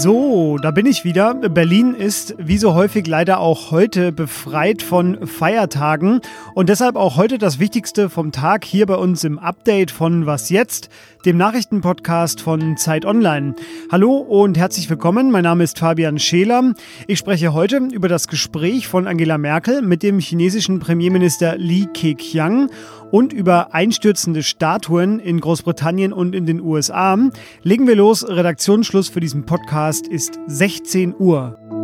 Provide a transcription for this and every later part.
So, da bin ich wieder. Berlin ist wie so häufig leider auch heute befreit von Feiertagen und deshalb auch heute das Wichtigste vom Tag hier bei uns im Update von Was jetzt, dem Nachrichtenpodcast von Zeit Online. Hallo und herzlich willkommen. Mein Name ist Fabian Scheler. Ich spreche heute über das Gespräch von Angela Merkel mit dem chinesischen Premierminister Li Keqiang und über einstürzende Statuen in Großbritannien und in den USA. Legen wir los. Redaktionsschluss für diesen Podcast ist 16 Uhr.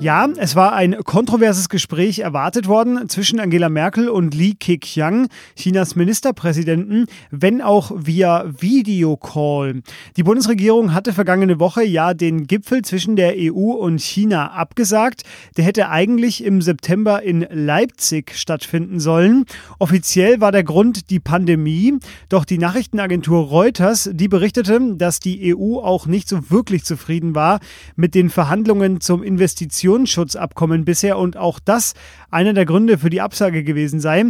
Ja, es war ein kontroverses Gespräch erwartet worden zwischen Angela Merkel und Li Keqiang, Chinas Ministerpräsidenten, wenn auch via Videocall. Die Bundesregierung hatte vergangene Woche ja den Gipfel zwischen der EU und China abgesagt. Der hätte eigentlich im September in Leipzig stattfinden sollen. Offiziell war der Grund die Pandemie, doch die Nachrichtenagentur Reuters, die berichtete, dass die EU auch nicht so wirklich zufrieden war mit den Verhandlungen zum Investitions Investitionsschutzabkommen bisher und auch das einer der Gründe für die Absage gewesen sei.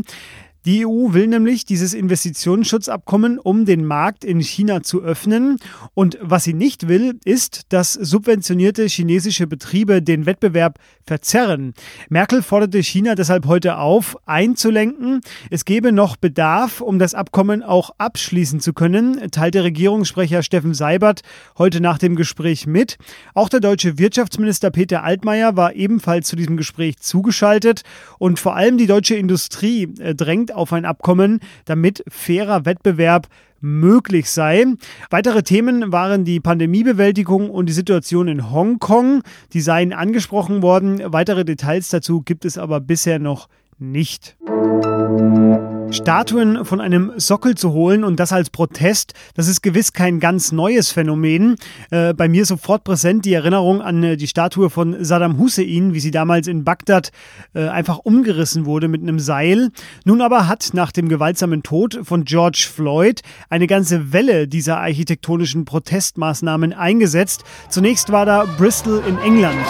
Die EU will nämlich dieses Investitionsschutzabkommen, um den Markt in China zu öffnen. Und was sie nicht will, ist, dass subventionierte chinesische Betriebe den Wettbewerb verzerren. Merkel forderte China deshalb heute auf, einzulenken. Es gebe noch Bedarf, um das Abkommen auch abschließen zu können, teilte Regierungssprecher Steffen Seibert heute nach dem Gespräch mit. Auch der deutsche Wirtschaftsminister Peter Altmaier war ebenfalls zu diesem Gespräch zugeschaltet. Und vor allem die deutsche Industrie äh, drängt auf ein Abkommen, damit fairer Wettbewerb möglich sei. Weitere Themen waren die Pandemiebewältigung und die Situation in Hongkong. Die seien angesprochen worden. Weitere Details dazu gibt es aber bisher noch nicht. Statuen von einem Sockel zu holen und das als Protest, das ist gewiss kein ganz neues Phänomen. Äh, bei mir sofort präsent die Erinnerung an äh, die Statue von Saddam Hussein, wie sie damals in Bagdad äh, einfach umgerissen wurde mit einem Seil. Nun aber hat nach dem gewaltsamen Tod von George Floyd eine ganze Welle dieser architektonischen Protestmaßnahmen eingesetzt. Zunächst war da Bristol in England.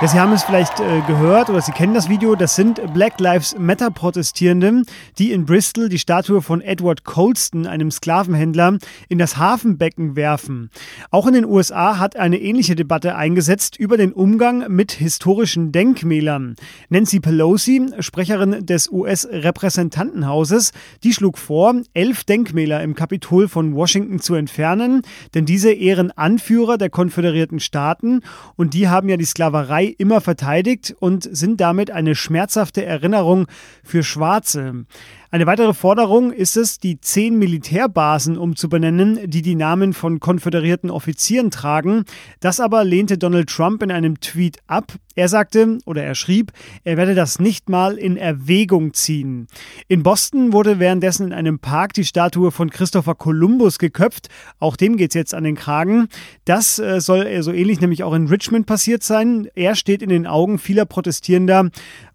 Ja, Sie haben es vielleicht äh, gehört oder Sie kennen das Video. Das sind Black Lives Matter Protestierende, die in Bristol die Statue von Edward Colston, einem Sklavenhändler, in das Hafenbecken werfen. Auch in den USA hat eine ähnliche Debatte eingesetzt über den Umgang mit historischen Denkmälern. Nancy Pelosi, Sprecherin des US-Repräsentantenhauses, die schlug vor, elf Denkmäler im Kapitol von Washington zu entfernen, denn diese ehren Anführer der konföderierten Staaten und die haben ja die Sklaverei immer verteidigt und sind damit eine schmerzhafte Erinnerung für Schwarze. Eine weitere Forderung ist es, die zehn Militärbasen umzubenennen, die die Namen von konföderierten Offizieren tragen. Das aber lehnte Donald Trump in einem Tweet ab. Er sagte oder er schrieb, er werde das nicht mal in Erwägung ziehen. In Boston wurde währenddessen in einem Park die Statue von Christopher Columbus geköpft. Auch dem geht es jetzt an den Kragen. Das äh, soll so ähnlich nämlich auch in Richmond passiert sein. Er steht in den Augen vieler Protestierender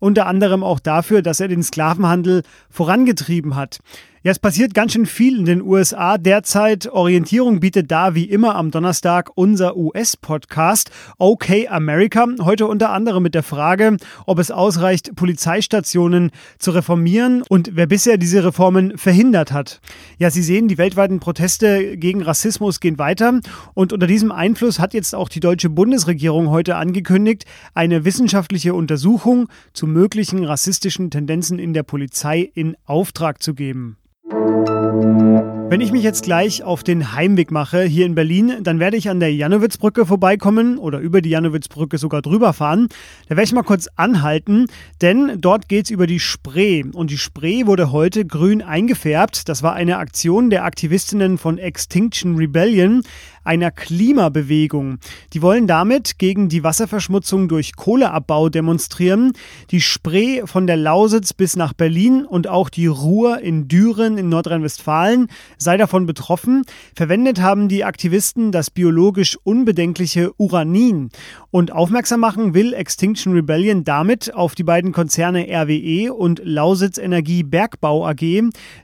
unter anderem auch dafür, dass er den Sklavenhandel vorangetrieben hat. Ja, es passiert ganz schön viel in den USA derzeit. Orientierung bietet da wie immer am Donnerstag unser US-Podcast OK America. Heute unter anderem mit der Frage, ob es ausreicht, Polizeistationen zu reformieren und wer bisher diese Reformen verhindert hat. Ja, Sie sehen, die weltweiten Proteste gegen Rassismus gehen weiter und unter diesem Einfluss hat jetzt auch die deutsche Bundesregierung heute angekündigt, eine wissenschaftliche Untersuchung zu möglichen rassistischen Tendenzen in der Polizei in Auftrag zu geben. Wenn ich mich jetzt gleich auf den Heimweg mache hier in Berlin, dann werde ich an der Janowitzbrücke vorbeikommen oder über die Janowitzbrücke sogar drüber fahren. Da werde ich mal kurz anhalten, denn dort geht es über die Spree. Und die Spree wurde heute grün eingefärbt. Das war eine Aktion der Aktivistinnen von Extinction Rebellion einer Klimabewegung. Die wollen damit gegen die Wasserverschmutzung durch Kohleabbau demonstrieren. Die Spree von der Lausitz bis nach Berlin und auch die Ruhr in Düren in Nordrhein-Westfalen sei davon betroffen. Verwendet haben die Aktivisten das biologisch unbedenkliche Uranin. Und aufmerksam machen will Extinction Rebellion damit auf die beiden Konzerne RWE und Lausitz Energie Bergbau AG.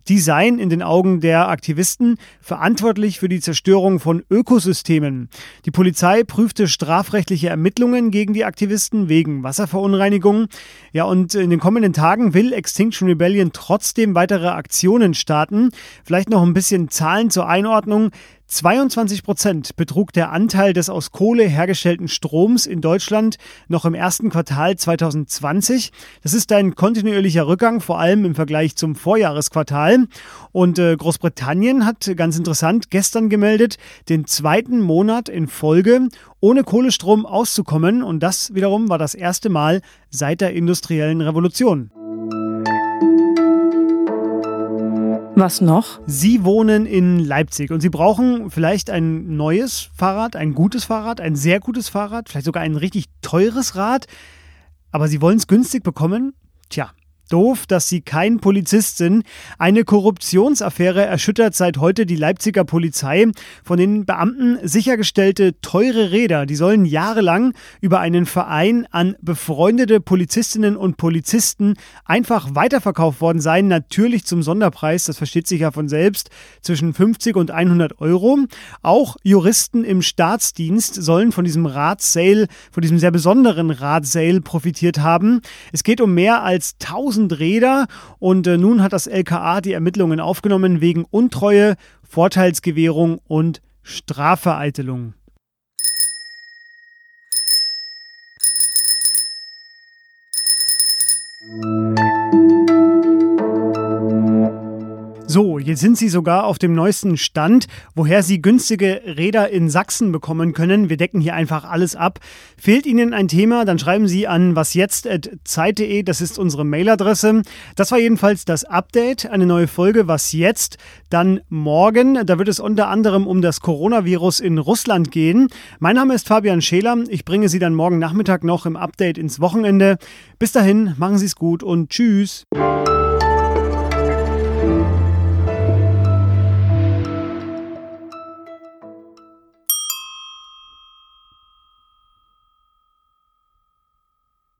Die seien in den Augen der Aktivisten verantwortlich für die Zerstörung von Ökosystemen Ökosystemen. Die Polizei prüfte strafrechtliche Ermittlungen gegen die Aktivisten wegen Wasserverunreinigung. Ja, und in den kommenden Tagen will Extinction Rebellion trotzdem weitere Aktionen starten. Vielleicht noch ein bisschen Zahlen zur Einordnung. 22 Prozent betrug der Anteil des aus Kohle hergestellten Stroms in Deutschland noch im ersten Quartal 2020. Das ist ein kontinuierlicher Rückgang, vor allem im Vergleich zum Vorjahresquartal. Und äh, Großbritannien hat ganz interessant gestern gemeldet, den zweiten Monat in Folge ohne Kohlestrom auszukommen. Und das wiederum war das erste Mal seit der industriellen Revolution. Was noch? Sie wohnen in Leipzig und Sie brauchen vielleicht ein neues Fahrrad, ein gutes Fahrrad, ein sehr gutes Fahrrad, vielleicht sogar ein richtig teures Rad. Aber Sie wollen es günstig bekommen? Tja, doof, dass sie kein Polizist sind. Eine Korruptionsaffäre erschüttert seit heute die Leipziger Polizei. Von den Beamten sichergestellte teure Räder, die sollen jahrelang über einen Verein an befreundete Polizistinnen und Polizisten einfach weiterverkauft worden sein. Natürlich zum Sonderpreis, das versteht sich ja von selbst, zwischen 50 und 100 Euro. Auch Juristen im Staatsdienst sollen von diesem Radsale, von diesem sehr besonderen Radsale profitiert haben. Es geht um mehr als 1000 1000 Räder und äh, nun hat das LKA die Ermittlungen aufgenommen wegen Untreue, Vorteilsgewährung und Strafvereitelung. So, jetzt sind Sie sogar auf dem neuesten Stand, woher Sie günstige Räder in Sachsen bekommen können. Wir decken hier einfach alles ab. Fehlt Ihnen ein Thema, dann schreiben Sie an wasjetzt.zeit.de, das ist unsere Mailadresse. Das war jedenfalls das Update, eine neue Folge Was jetzt, dann morgen. Da wird es unter anderem um das Coronavirus in Russland gehen. Mein Name ist Fabian Scheler. Ich bringe Sie dann morgen Nachmittag noch im Update ins Wochenende. Bis dahin, machen Sie es gut und tschüss.